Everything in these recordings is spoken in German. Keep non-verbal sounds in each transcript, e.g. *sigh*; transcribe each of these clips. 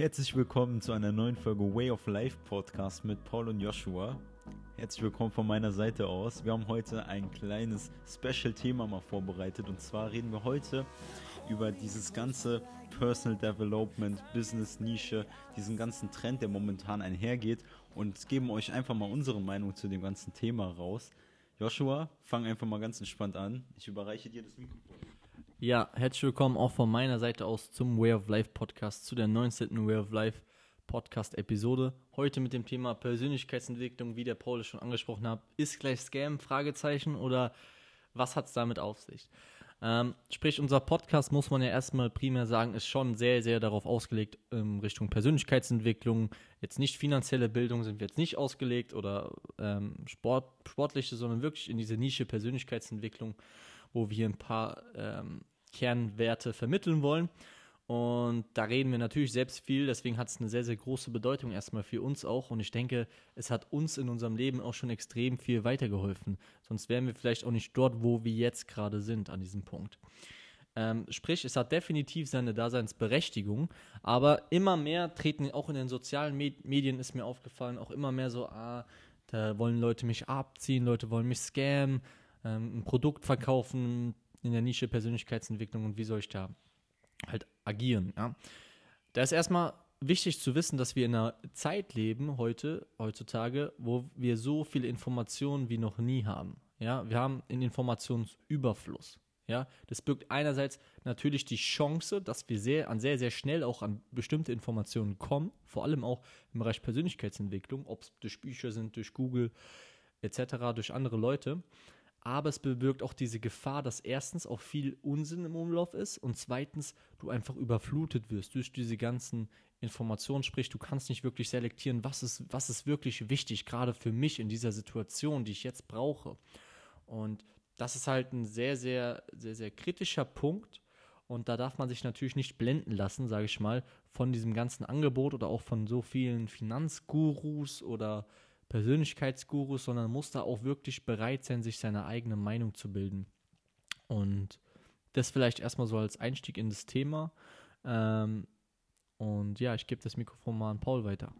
Herzlich willkommen zu einer neuen Folge Way of Life Podcast mit Paul und Joshua. Herzlich willkommen von meiner Seite aus. Wir haben heute ein kleines Special-Thema mal vorbereitet und zwar reden wir heute über dieses ganze Personal Development, Business-Nische, diesen ganzen Trend, der momentan einhergeht und geben euch einfach mal unsere Meinung zu dem ganzen Thema raus. Joshua, fang einfach mal ganz entspannt an. Ich überreiche dir das Mikrofon. Ja, herzlich willkommen auch von meiner Seite aus zum Way of Life Podcast, zu der 19. Way of Life Podcast Episode. Heute mit dem Thema Persönlichkeitsentwicklung, wie der Paul es schon angesprochen hat. Ist gleich Scam? Fragezeichen oder was hat es damit auf sich? Ähm, sprich, unser Podcast, muss man ja erstmal primär sagen, ist schon sehr, sehr darauf ausgelegt, in Richtung Persönlichkeitsentwicklung. Jetzt nicht finanzielle Bildung sind wir jetzt nicht ausgelegt oder ähm, Sport, sportliche, sondern wirklich in diese Nische Persönlichkeitsentwicklung, wo wir ein paar ähm, Kernwerte vermitteln wollen. Und da reden wir natürlich selbst viel, deswegen hat es eine sehr, sehr große Bedeutung erstmal für uns auch. Und ich denke, es hat uns in unserem Leben auch schon extrem viel weitergeholfen. Sonst wären wir vielleicht auch nicht dort, wo wir jetzt gerade sind an diesem Punkt. Ähm, sprich, es hat definitiv seine Daseinsberechtigung, aber immer mehr treten auch in den sozialen Med Medien, ist mir aufgefallen, auch immer mehr so, ah, da wollen Leute mich abziehen, Leute wollen mich scammen, ähm, ein Produkt verkaufen, in der Nische Persönlichkeitsentwicklung und wie soll ich da halt agieren. Ja? Da ist erstmal wichtig zu wissen, dass wir in einer Zeit leben heute, heutzutage, wo wir so viele Informationen wie noch nie haben. Ja, wir haben einen Informationsüberfluss. Ja, das birgt einerseits natürlich die Chance, dass wir sehr, an sehr, sehr schnell auch an bestimmte Informationen kommen, vor allem auch im Bereich Persönlichkeitsentwicklung, ob es durch Bücher sind, durch Google etc., durch andere Leute aber es bewirkt auch diese Gefahr, dass erstens auch viel Unsinn im Umlauf ist und zweitens du einfach überflutet wirst durch diese ganzen Informationen, sprich du kannst nicht wirklich selektieren, was ist, was ist wirklich wichtig, gerade für mich in dieser Situation, die ich jetzt brauche. Und das ist halt ein sehr, sehr, sehr, sehr kritischer Punkt. Und da darf man sich natürlich nicht blenden lassen, sage ich mal, von diesem ganzen Angebot oder auch von so vielen Finanzgurus oder Persönlichkeitsgurus, sondern muss da auch wirklich bereit sein, sich seine eigene Meinung zu bilden. Und das vielleicht erstmal so als Einstieg in das Thema. Ähm, und ja, ich gebe das Mikrofon mal an Paul weiter.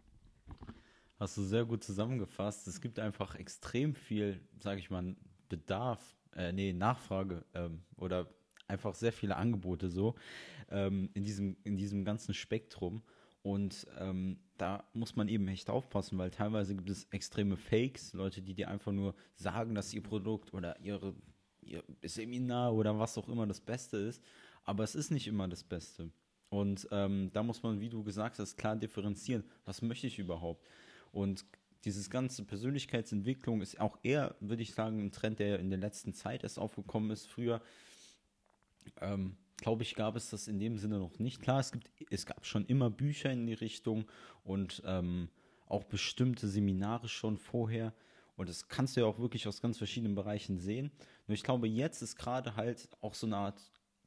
Hast du sehr gut zusammengefasst. Es gibt einfach extrem viel, sage ich mal, Bedarf, äh, nee, Nachfrage ähm, oder einfach sehr viele Angebote so ähm, in, diesem, in diesem ganzen Spektrum. Und ähm, da muss man eben echt aufpassen, weil teilweise gibt es extreme Fakes, Leute, die dir einfach nur sagen, dass ihr Produkt oder ihre, ihr Seminar oder was auch immer das Beste ist. Aber es ist nicht immer das Beste. Und ähm, da muss man, wie du gesagt hast, klar differenzieren. Was möchte ich überhaupt? Und dieses ganze Persönlichkeitsentwicklung ist auch eher, würde ich sagen, ein Trend, der in der letzten Zeit erst aufgekommen ist. Früher ähm, glaube ich, gab es das in dem Sinne noch nicht. Klar, es, gibt, es gab schon immer Bücher in die Richtung und ähm, auch bestimmte Seminare schon vorher. Und das kannst du ja auch wirklich aus ganz verschiedenen Bereichen sehen. Nur ich glaube, jetzt ist gerade halt auch so eine Art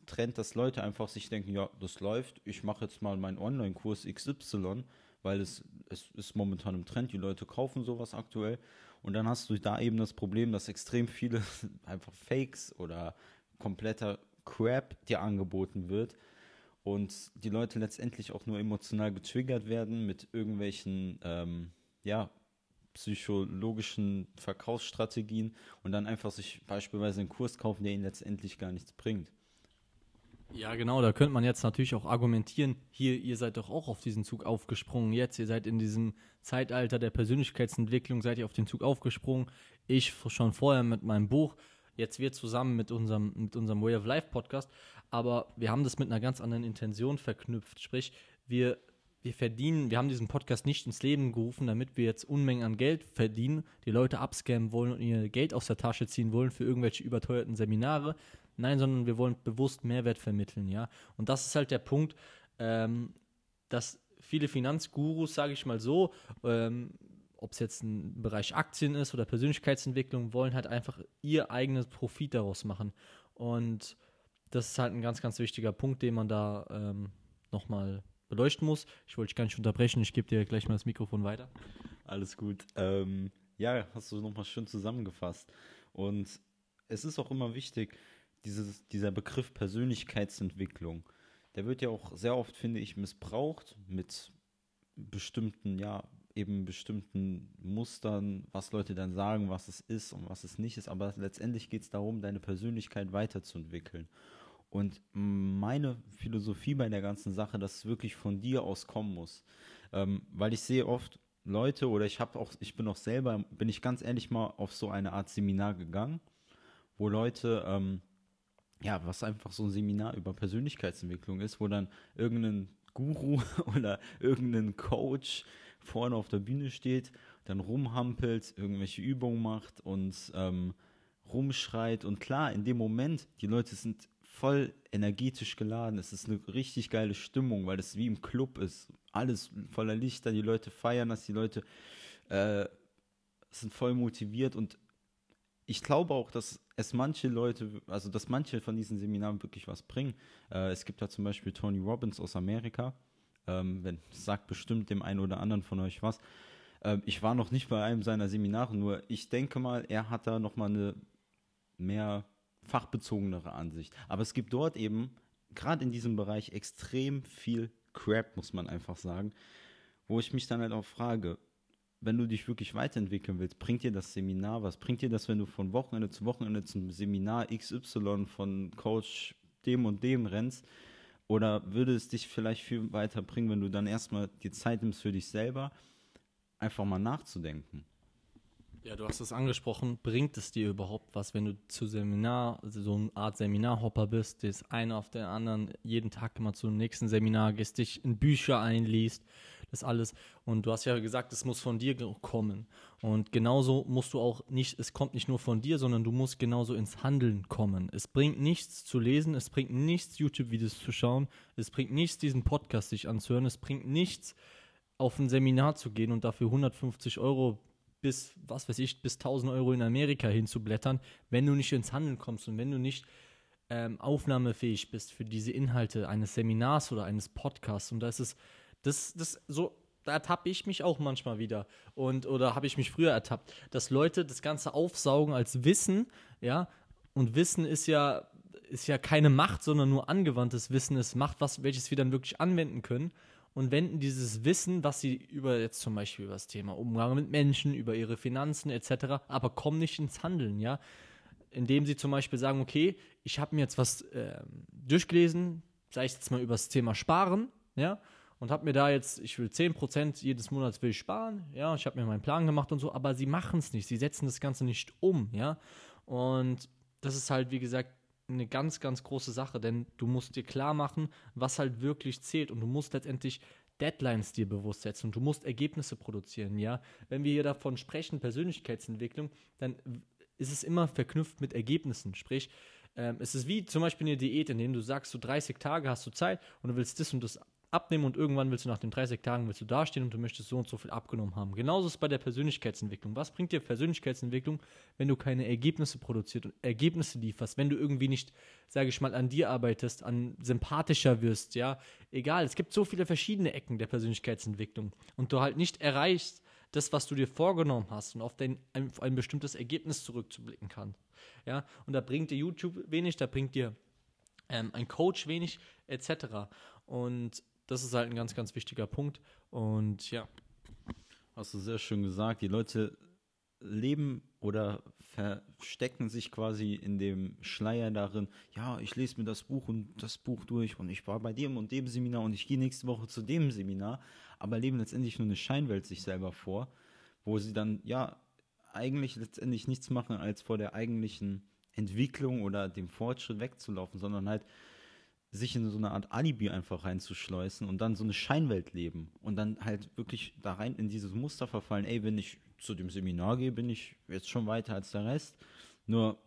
Trend, dass Leute einfach sich denken, ja, das läuft, ich mache jetzt mal meinen Online-Kurs XY, weil es, es ist momentan im Trend, die Leute kaufen sowas aktuell. Und dann hast du da eben das Problem, dass extrem viele *laughs* einfach Fakes oder kompletter Crap dir angeboten wird und die Leute letztendlich auch nur emotional getriggert werden mit irgendwelchen, ähm, ja, psychologischen Verkaufsstrategien und dann einfach sich beispielsweise einen Kurs kaufen, der ihnen letztendlich gar nichts bringt. Ja, genau, da könnte man jetzt natürlich auch argumentieren, hier, ihr seid doch auch auf diesen Zug aufgesprungen jetzt, ihr seid in diesem Zeitalter der Persönlichkeitsentwicklung, seid ihr auf den Zug aufgesprungen, ich schon vorher mit meinem Buch, Jetzt wir zusammen mit unserem, mit unserem Way of Life Podcast, aber wir haben das mit einer ganz anderen Intention verknüpft. Sprich, wir, wir verdienen, wir haben diesen Podcast nicht ins Leben gerufen, damit wir jetzt Unmengen an Geld verdienen, die Leute abscammen wollen und ihr Geld aus der Tasche ziehen wollen für irgendwelche überteuerten Seminare. Nein, sondern wir wollen bewusst Mehrwert vermitteln, ja. Und das ist halt der Punkt, ähm, dass viele Finanzgurus, sage ich mal so, ähm, ob es jetzt ein Bereich Aktien ist oder Persönlichkeitsentwicklung, wollen halt einfach ihr eigenes Profit daraus machen. Und das ist halt ein ganz, ganz wichtiger Punkt, den man da ähm, nochmal beleuchten muss. Ich wollte dich gar nicht unterbrechen, ich gebe dir gleich mal das Mikrofon weiter. Alles gut. Ähm, ja, hast du nochmal schön zusammengefasst. Und es ist auch immer wichtig, dieses, dieser Begriff Persönlichkeitsentwicklung, der wird ja auch sehr oft, finde ich, missbraucht mit bestimmten, ja, eben bestimmten Mustern, was Leute dann sagen, was es ist und was es nicht ist. Aber letztendlich geht es darum, deine Persönlichkeit weiterzuentwickeln. Und meine Philosophie bei der ganzen Sache, dass es wirklich von dir aus kommen muss. Ähm, weil ich sehe oft Leute oder ich habe auch, ich bin auch selber, bin ich ganz ehrlich mal auf so eine Art Seminar gegangen, wo Leute, ähm, ja, was einfach so ein Seminar über Persönlichkeitsentwicklung ist, wo dann irgendein Guru *laughs* oder irgendein Coach vorne auf der Bühne steht, dann rumhampelt, irgendwelche Übungen macht und ähm, rumschreit. Und klar, in dem Moment, die Leute sind voll energetisch geladen. Es ist eine richtig geile Stimmung, weil es wie im Club ist. Alles voller Lichter, die Leute feiern das, die Leute äh, sind voll motiviert und ich glaube auch, dass es manche Leute, also dass manche von diesen Seminaren wirklich was bringen. Äh, es gibt da zum Beispiel Tony Robbins aus Amerika, ähm, sagt bestimmt dem einen oder anderen von euch was. Ähm, ich war noch nicht bei einem seiner Seminare, nur ich denke mal, er hat da nochmal eine mehr fachbezogenere Ansicht. Aber es gibt dort eben, gerade in diesem Bereich, extrem viel Crap, muss man einfach sagen, wo ich mich dann halt auch frage, wenn du dich wirklich weiterentwickeln willst, bringt dir das Seminar was? Bringt dir das, wenn du von Wochenende zu Wochenende zum Seminar XY von Coach dem und dem rennst? Oder würde es dich vielleicht viel weiterbringen, wenn du dann erstmal die Zeit nimmst für dich selber, einfach mal nachzudenken? Ja, du hast es angesprochen. Bringt es dir überhaupt was, wenn du zu Seminar, also so eine Art Seminarhopper bist, das eine auf der anderen, jeden Tag immer zum nächsten Seminar gehst, dich in Bücher einliest, das alles. Und du hast ja gesagt, es muss von dir kommen. Und genauso musst du auch nicht, es kommt nicht nur von dir, sondern du musst genauso ins Handeln kommen. Es bringt nichts zu lesen, es bringt nichts, YouTube-Videos zu schauen, es bringt nichts, diesen Podcast sich anzuhören, es bringt nichts, auf ein Seminar zu gehen und dafür 150 Euro bis, was weiß ich, bis 1000 Euro in Amerika hinzublättern, wenn du nicht ins Handeln kommst und wenn du nicht ähm, aufnahmefähig bist für diese Inhalte eines Seminars oder eines Podcasts. Und da ist es, das, das so, da ertappe ich mich auch manchmal wieder. Und, oder habe ich mich früher ertappt, dass Leute das Ganze aufsaugen als Wissen, ja, und Wissen ist ja, ist ja keine Macht, sondern nur angewandtes Wissen ist Macht, was, welches wir dann wirklich anwenden können und wenden dieses Wissen, was sie über jetzt zum Beispiel über das Thema Umgang mit Menschen, über ihre Finanzen etc., aber kommen nicht ins Handeln, ja. Indem sie zum Beispiel sagen, okay, ich habe mir jetzt was äh, durchgelesen, sei es jetzt mal über das Thema Sparen, ja, und habe mir da jetzt, ich will 10% jedes Monats will ich sparen, ja, ich habe mir meinen Plan gemacht und so, aber sie machen es nicht, sie setzen das Ganze nicht um, ja. Und das ist halt, wie gesagt, eine ganz, ganz große Sache, denn du musst dir klar machen, was halt wirklich zählt und du musst letztendlich Deadlines dir bewusst setzen und du musst Ergebnisse produzieren, ja. Wenn wir hier davon sprechen, Persönlichkeitsentwicklung, dann ist es immer verknüpft mit Ergebnissen. Sprich, ähm, es ist wie zum Beispiel eine Diät, in der du sagst, so 30 Tage hast du Zeit und du willst das und das abnehmen und irgendwann willst du nach den 30 Tagen willst du dastehen und du möchtest so und so viel abgenommen haben. Genauso ist es bei der Persönlichkeitsentwicklung. Was bringt dir Persönlichkeitsentwicklung, wenn du keine Ergebnisse produzierst und Ergebnisse lieferst, wenn du irgendwie nicht, sage ich mal, an dir arbeitest, an sympathischer wirst, ja? Egal, es gibt so viele verschiedene Ecken der Persönlichkeitsentwicklung und du halt nicht erreichst, das, was du dir vorgenommen hast und auf, dein, auf ein bestimmtes Ergebnis zurückzublicken kannst. Ja, und da bringt dir YouTube wenig, da bringt dir ähm, ein Coach wenig, etc. Und das ist halt ein ganz, ganz wichtiger Punkt. Und ja. Hast du sehr schön gesagt. Die Leute leben oder verstecken sich quasi in dem Schleier darin, ja, ich lese mir das Buch und das Buch durch und ich war bei dem und dem Seminar und ich gehe nächste Woche zu dem Seminar, aber leben letztendlich nur eine Scheinwelt sich selber vor, wo sie dann, ja, eigentlich letztendlich nichts machen, als vor der eigentlichen Entwicklung oder dem Fortschritt wegzulaufen, sondern halt sich in so eine Art Alibi einfach reinzuschleusen und dann so eine Scheinwelt leben und dann halt wirklich da rein in dieses Muster verfallen, ey, wenn ich zu dem Seminar gehe, bin ich jetzt schon weiter als der Rest. Nur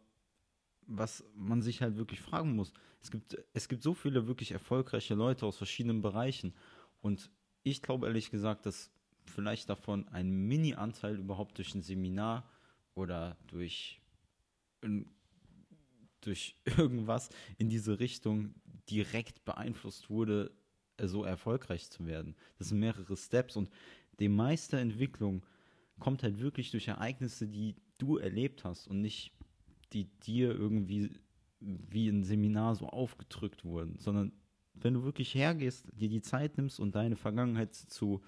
was man sich halt wirklich fragen muss, es gibt, es gibt so viele wirklich erfolgreiche Leute aus verschiedenen Bereichen und ich glaube ehrlich gesagt, dass vielleicht davon ein Mini-Anteil überhaupt durch ein Seminar oder durch durch *laughs* irgendwas in diese Richtung direkt beeinflusst wurde, so erfolgreich zu werden. Das sind mehrere Steps und die meiste Entwicklung kommt halt wirklich durch Ereignisse, die du erlebt hast und nicht die dir irgendwie wie ein Seminar so aufgedrückt wurden, sondern wenn du wirklich hergehst, dir die Zeit nimmst und deine Vergangenheit zu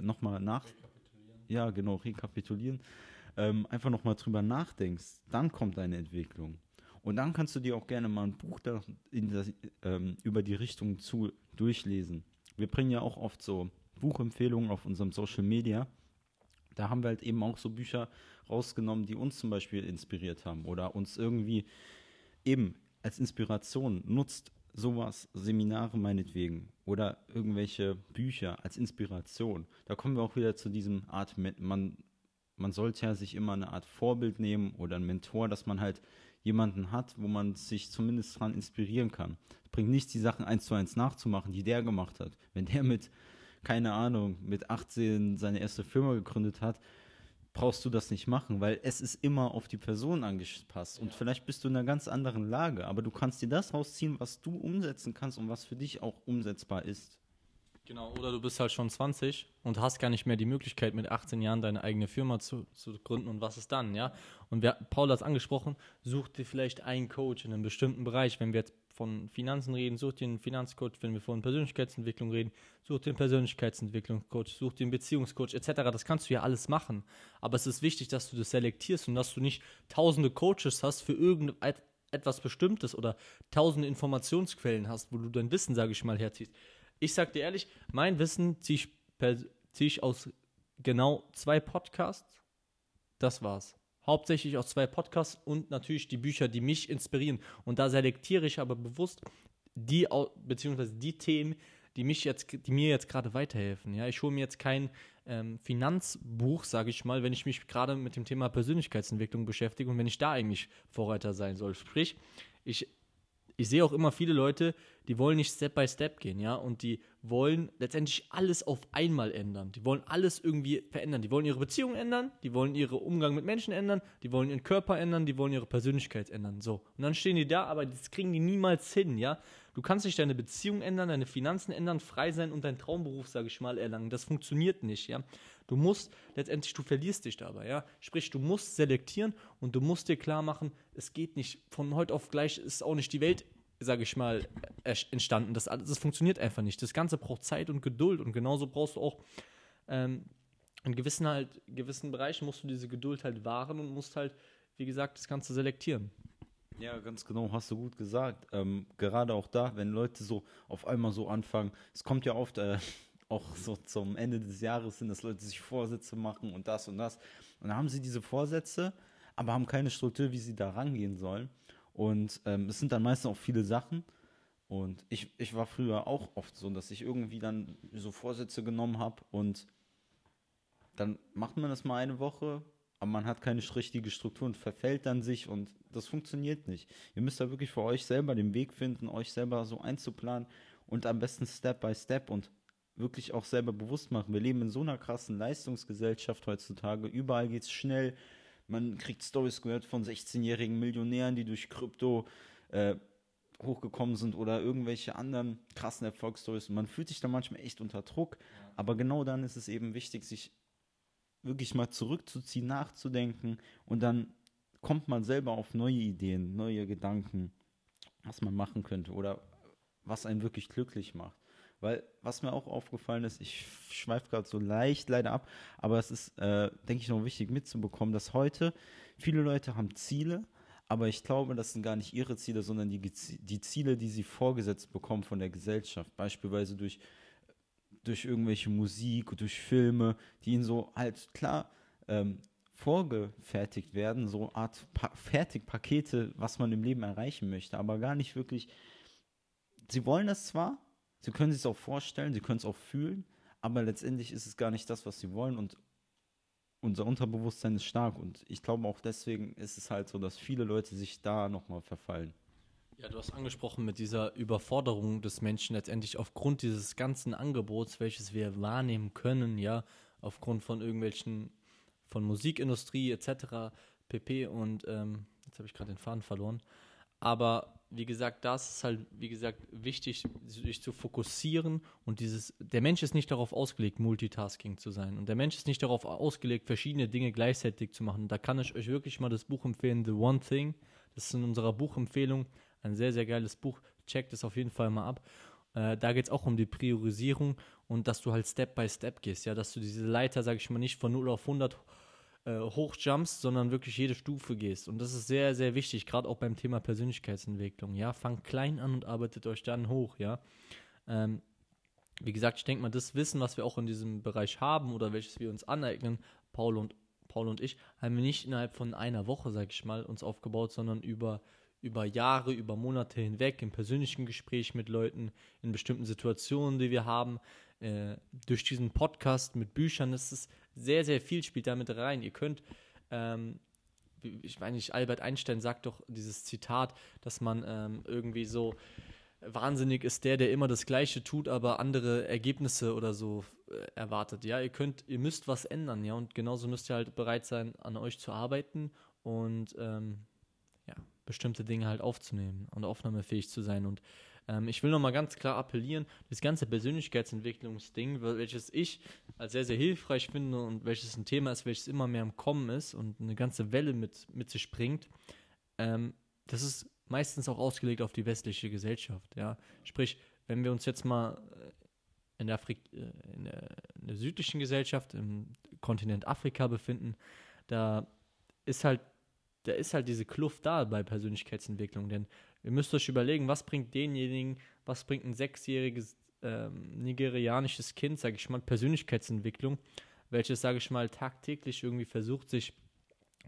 nochmal nach, ja genau, rekapitulieren, ähm, einfach nochmal drüber nachdenkst, dann kommt deine Entwicklung. Und dann kannst du dir auch gerne mal ein Buch da das, ähm, über die Richtung zu durchlesen. Wir bringen ja auch oft so Buchempfehlungen auf unserem Social Media. Da haben wir halt eben auch so Bücher rausgenommen, die uns zum Beispiel inspiriert haben oder uns irgendwie eben als Inspiration nutzt sowas, Seminare meinetwegen oder irgendwelche Bücher als Inspiration. Da kommen wir auch wieder zu diesem Art, man, man sollte ja sich immer eine Art Vorbild nehmen oder einen Mentor, dass man halt jemanden hat, wo man sich zumindest dran inspirieren kann. Es bringt nichts, die Sachen eins zu eins nachzumachen, die der gemacht hat. Wenn der mit, keine Ahnung, mit 18 seine erste Firma gegründet hat, brauchst du das nicht machen, weil es ist immer auf die Person angepasst. Und vielleicht bist du in einer ganz anderen Lage, aber du kannst dir das rausziehen, was du umsetzen kannst und was für dich auch umsetzbar ist. Genau, oder du bist halt schon 20 und hast gar nicht mehr die Möglichkeit, mit 18 Jahren deine eigene Firma zu, zu gründen und was ist dann, ja? Und wer, Paul hat es angesprochen, such dir vielleicht einen Coach in einem bestimmten Bereich. Wenn wir jetzt von Finanzen reden, such dir einen Finanzcoach. Wenn wir von Persönlichkeitsentwicklung reden, such dir einen Persönlichkeitsentwicklungscoach, such dir einen Beziehungscoach etc. Das kannst du ja alles machen. Aber es ist wichtig, dass du das selektierst und dass du nicht tausende Coaches hast für irgendetwas Bestimmtes oder tausende Informationsquellen hast, wo du dein Wissen, sage ich mal, herziehst ich sag dir ehrlich, mein Wissen ziehe ich, zieh ich aus genau zwei Podcasts. Das war's. Hauptsächlich aus zwei Podcasts und natürlich die Bücher, die mich inspirieren. Und da selektiere ich aber bewusst die, beziehungsweise die Themen, die mich jetzt, die mir jetzt gerade weiterhelfen. Ja, ich hole mir jetzt kein ähm, Finanzbuch, sage ich mal, wenn ich mich gerade mit dem Thema Persönlichkeitsentwicklung beschäftige und wenn ich da eigentlich Vorreiter sein soll. Sprich, ich ich sehe auch immer viele Leute, die wollen nicht Step by Step gehen, ja, und die wollen letztendlich alles auf einmal ändern. Die wollen alles irgendwie verändern. Die wollen ihre Beziehung ändern, die wollen ihren Umgang mit Menschen ändern, die wollen ihren Körper ändern, die wollen ihre Persönlichkeit ändern. So. Und dann stehen die da, aber das kriegen die niemals hin, ja. Du kannst nicht deine Beziehung ändern, deine Finanzen ändern, frei sein und deinen Traumberuf, sage ich mal, erlangen. Das funktioniert nicht, ja. Du musst letztendlich, du verlierst dich dabei, ja. Sprich, du musst selektieren und du musst dir klar machen, es geht nicht von heute auf gleich, ist auch nicht die Welt sage ich mal, entstanden. Das, das funktioniert einfach nicht. Das Ganze braucht Zeit und Geduld und genauso brauchst du auch ähm, in gewissen, halt, gewissen Bereichen musst du diese Geduld halt wahren und musst halt, wie gesagt, das Ganze selektieren. Ja, ganz genau, hast du gut gesagt. Ähm, gerade auch da, wenn Leute so auf einmal so anfangen, es kommt ja oft äh, *laughs* auch so zum Ende des Jahres hin, dass Leute sich Vorsätze machen und das und das. Und dann haben sie diese Vorsätze, aber haben keine Struktur, wie sie da rangehen sollen. Und ähm, es sind dann meistens auch viele Sachen. Und ich, ich war früher auch oft so, dass ich irgendwie dann so Vorsätze genommen habe und dann macht man das mal eine Woche, aber man hat keine richtige Struktur und verfällt dann sich und das funktioniert nicht. Ihr müsst da wirklich für euch selber den Weg finden, euch selber so einzuplanen und am besten Step by Step und wirklich auch selber bewusst machen. Wir leben in so einer krassen Leistungsgesellschaft heutzutage. Überall geht es schnell. Man kriegt Stories gehört von 16-jährigen Millionären, die durch Krypto äh, hochgekommen sind oder irgendwelche anderen krassen Erfolgsstories. Und man fühlt sich da manchmal echt unter Druck. Aber genau dann ist es eben wichtig, sich wirklich mal zurückzuziehen, nachzudenken und dann kommt man selber auf neue Ideen, neue Gedanken, was man machen könnte oder was einen wirklich glücklich macht. Weil, was mir auch aufgefallen ist, ich schweife gerade so leicht leider ab, aber es ist, äh, denke ich, noch wichtig mitzubekommen, dass heute viele Leute haben Ziele, aber ich glaube, das sind gar nicht ihre Ziele, sondern die, die Ziele, die sie vorgesetzt bekommen von der Gesellschaft. Beispielsweise durch, durch irgendwelche Musik, durch Filme, die ihnen so halt klar ähm, vorgefertigt werden, so Art pa Fertigpakete, was man im Leben erreichen möchte, aber gar nicht wirklich. Sie wollen das zwar, Sie können sich es auch vorstellen, sie können es auch fühlen, aber letztendlich ist es gar nicht das, was sie wollen und unser Unterbewusstsein ist stark und ich glaube auch deswegen ist es halt so, dass viele Leute sich da nochmal verfallen. Ja, du hast angesprochen mit dieser Überforderung des Menschen letztendlich aufgrund dieses ganzen Angebots, welches wir wahrnehmen können, ja, aufgrund von irgendwelchen, von Musikindustrie etc., pp. Und ähm, jetzt habe ich gerade den Faden verloren. Aber wie gesagt, das ist halt, wie gesagt, wichtig, sich zu fokussieren und dieses, der Mensch ist nicht darauf ausgelegt, Multitasking zu sein. Und der Mensch ist nicht darauf ausgelegt, verschiedene Dinge gleichzeitig zu machen. Da kann ich euch wirklich mal das Buch empfehlen, The One Thing. Das ist in unserer Buchempfehlung ein sehr, sehr geiles Buch. Checkt es auf jeden Fall mal ab. Äh, da geht es auch um die Priorisierung und dass du halt Step by Step gehst, ja, dass du diese Leiter, sag ich mal, nicht von 0 auf 100 äh, hochjumpst, sondern wirklich jede Stufe gehst. Und das ist sehr, sehr wichtig, gerade auch beim Thema Persönlichkeitsentwicklung, ja. Fangt klein an und arbeitet euch dann hoch, ja. Ähm, wie gesagt, ich denke mal, das Wissen, was wir auch in diesem Bereich haben oder welches wir uns aneignen, Paul und, Paul und ich, haben wir nicht innerhalb von einer Woche, sag ich mal, uns aufgebaut, sondern über über Jahre, über Monate hinweg, im persönlichen Gespräch mit Leuten, in bestimmten Situationen, die wir haben, äh, durch diesen Podcast mit Büchern, das ist sehr, sehr viel spielt damit rein. Ihr könnt, ähm, ich meine nicht, Albert Einstein sagt doch dieses Zitat, dass man ähm, irgendwie so wahnsinnig ist der, der immer das Gleiche tut, aber andere Ergebnisse oder so äh, erwartet. Ja, ihr könnt, ihr müsst was ändern, ja, und genauso müsst ihr halt bereit sein, an euch zu arbeiten und ähm, bestimmte Dinge halt aufzunehmen und aufnahmefähig zu sein. Und ähm, ich will nochmal ganz klar appellieren, das ganze Persönlichkeitsentwicklungsding, welches ich als sehr, sehr hilfreich finde und welches ein Thema ist, welches immer mehr im Kommen ist und eine ganze Welle mit, mit sich bringt, ähm, das ist meistens auch ausgelegt auf die westliche Gesellschaft. Ja? Sprich, wenn wir uns jetzt mal äh, in der, Afrik äh, in der, in der südlichen Gesellschaft, im Kontinent Afrika befinden, da ist halt da ist halt diese Kluft da bei Persönlichkeitsentwicklung. Denn ihr müsst euch überlegen, was bringt denjenigen, was bringt ein sechsjähriges ähm, nigerianisches Kind, sage ich mal, Persönlichkeitsentwicklung, welches, sage ich mal, tagtäglich irgendwie versucht, sich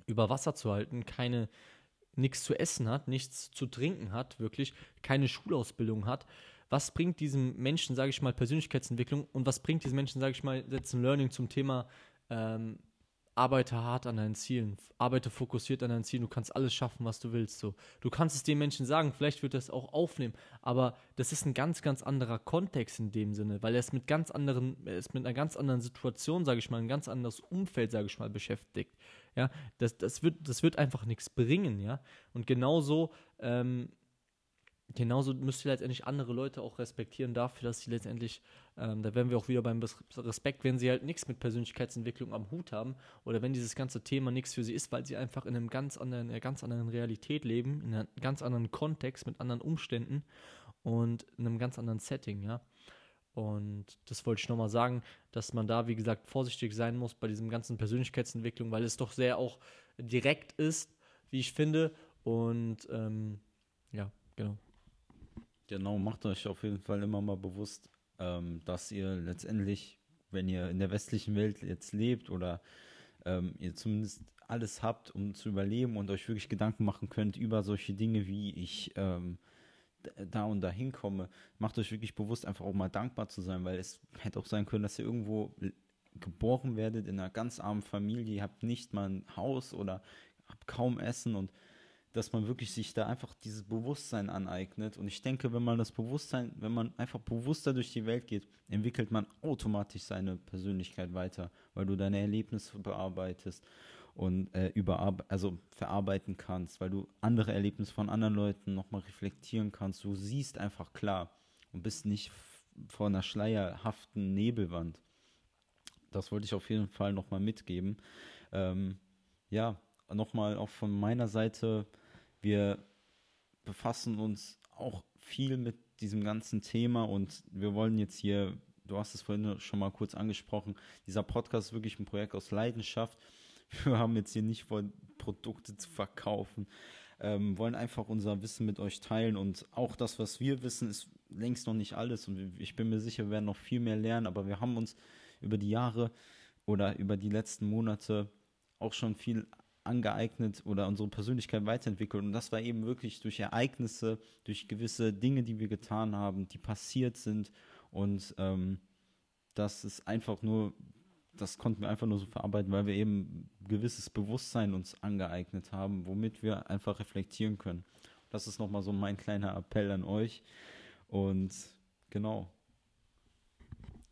über Wasser zu halten, keine nichts zu essen hat, nichts zu trinken hat, wirklich keine Schulausbildung hat. Was bringt diesem Menschen, sage ich mal, Persönlichkeitsentwicklung und was bringt diesem Menschen, sage ich mal, jetzt ein Learning zum Thema ähm, arbeite hart an deinen Zielen, arbeite fokussiert an deinen Zielen, du kannst alles schaffen, was du willst. So. Du kannst es den Menschen sagen, vielleicht wird er es auch aufnehmen, aber das ist ein ganz, ganz anderer Kontext in dem Sinne, weil er ist mit ganz anderen, er ist mit einer ganz anderen Situation, sage ich mal, ein ganz anderes Umfeld, sage ich mal, beschäftigt. Ja, das, das, wird, das wird einfach nichts bringen, ja. Und genauso ähm, genauso müsst ihr letztendlich andere Leute auch respektieren dafür, dass sie letztendlich, ähm, da wären wir auch wieder beim Respekt, wenn sie halt nichts mit Persönlichkeitsentwicklung am Hut haben oder wenn dieses ganze Thema nichts für sie ist, weil sie einfach in einem ganz anderen, einer ganz anderen Realität leben, in einem ganz anderen Kontext, mit anderen Umständen und in einem ganz anderen Setting, ja. Und das wollte ich nochmal sagen, dass man da, wie gesagt, vorsichtig sein muss bei diesem ganzen Persönlichkeitsentwicklung, weil es doch sehr auch direkt ist, wie ich finde. Und ähm, ja, genau. Genau, macht euch auf jeden Fall immer mal bewusst, ähm, dass ihr letztendlich, wenn ihr in der westlichen Welt jetzt lebt oder ähm, ihr zumindest alles habt, um zu überleben und euch wirklich Gedanken machen könnt über solche Dinge, wie ich ähm, da und da hinkomme, macht euch wirklich bewusst, einfach auch mal dankbar zu sein, weil es hätte auch sein können, dass ihr irgendwo geboren werdet in einer ganz armen Familie, ihr habt nicht mal ein Haus oder habt kaum Essen und dass man wirklich sich da einfach dieses Bewusstsein aneignet. Und ich denke, wenn man das Bewusstsein, wenn man einfach bewusster durch die Welt geht, entwickelt man automatisch seine Persönlichkeit weiter, weil du deine Erlebnisse bearbeitest und äh, überarbe also verarbeiten kannst, weil du andere Erlebnisse von anderen Leuten nochmal reflektieren kannst. Du siehst einfach klar und bist nicht vor einer schleierhaften Nebelwand. Das wollte ich auf jeden Fall nochmal mitgeben. Ähm, ja, nochmal auch von meiner Seite wir befassen uns auch viel mit diesem ganzen Thema und wir wollen jetzt hier, du hast es vorhin schon mal kurz angesprochen, dieser Podcast ist wirklich ein Projekt aus Leidenschaft. *laughs* Wir haben jetzt hier nicht vor, Produkte zu verkaufen, ähm, wollen einfach unser Wissen mit euch teilen und auch das, was wir wissen, ist längst noch nicht alles und ich bin mir sicher, wir werden noch viel mehr lernen, aber wir haben uns über die Jahre oder über die letzten Monate auch schon viel angeeignet oder unsere Persönlichkeit weiterentwickelt. Und das war eben wirklich durch Ereignisse, durch gewisse Dinge, die wir getan haben, die passiert sind. Und ähm, das ist einfach nur, das konnten wir einfach nur so verarbeiten, weil wir eben gewisses Bewusstsein uns angeeignet haben, womit wir einfach reflektieren können. Das ist nochmal so mein kleiner Appell an euch. Und genau.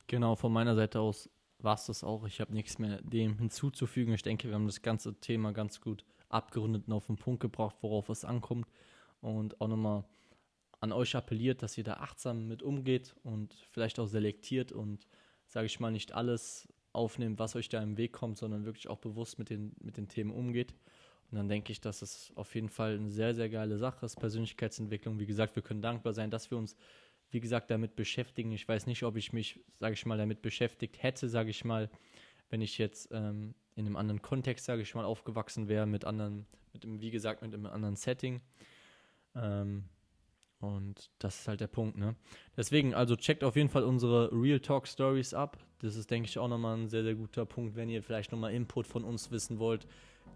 Genau, von meiner Seite aus war es das auch. Ich habe nichts mehr dem hinzuzufügen. Ich denke, wir haben das ganze Thema ganz gut abgerundet und auf den Punkt gebracht, worauf es ankommt. Und auch nochmal an euch appelliert, dass ihr da achtsam mit umgeht und vielleicht auch selektiert und, sage ich mal, nicht alles aufnehmt, was euch da im Weg kommt, sondern wirklich auch bewusst mit den, mit den Themen umgeht. Und dann denke ich, dass es auf jeden Fall eine sehr, sehr geile Sache ist, Persönlichkeitsentwicklung. Wie gesagt, wir können dankbar sein, dass wir uns wie gesagt, damit beschäftigen. Ich weiß nicht, ob ich mich, sage ich mal, damit beschäftigt hätte, sage ich mal, wenn ich jetzt ähm, in einem anderen Kontext, sage ich mal, aufgewachsen wäre, mit anderen, mit dem, wie gesagt, mit einem anderen Setting. Ähm, und das ist halt der Punkt, ne? Deswegen, also checkt auf jeden Fall unsere Real Talk Stories ab. Das ist, denke ich, auch nochmal ein sehr, sehr guter Punkt, wenn ihr vielleicht nochmal Input von uns wissen wollt,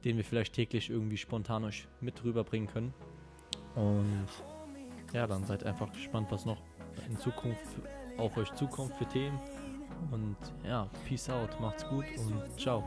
den wir vielleicht täglich irgendwie spontan euch mit rüberbringen können. Und ja, dann seid einfach gespannt, was noch in Zukunft auf euch zukommt für Themen. Und ja, peace out, macht's gut und ciao.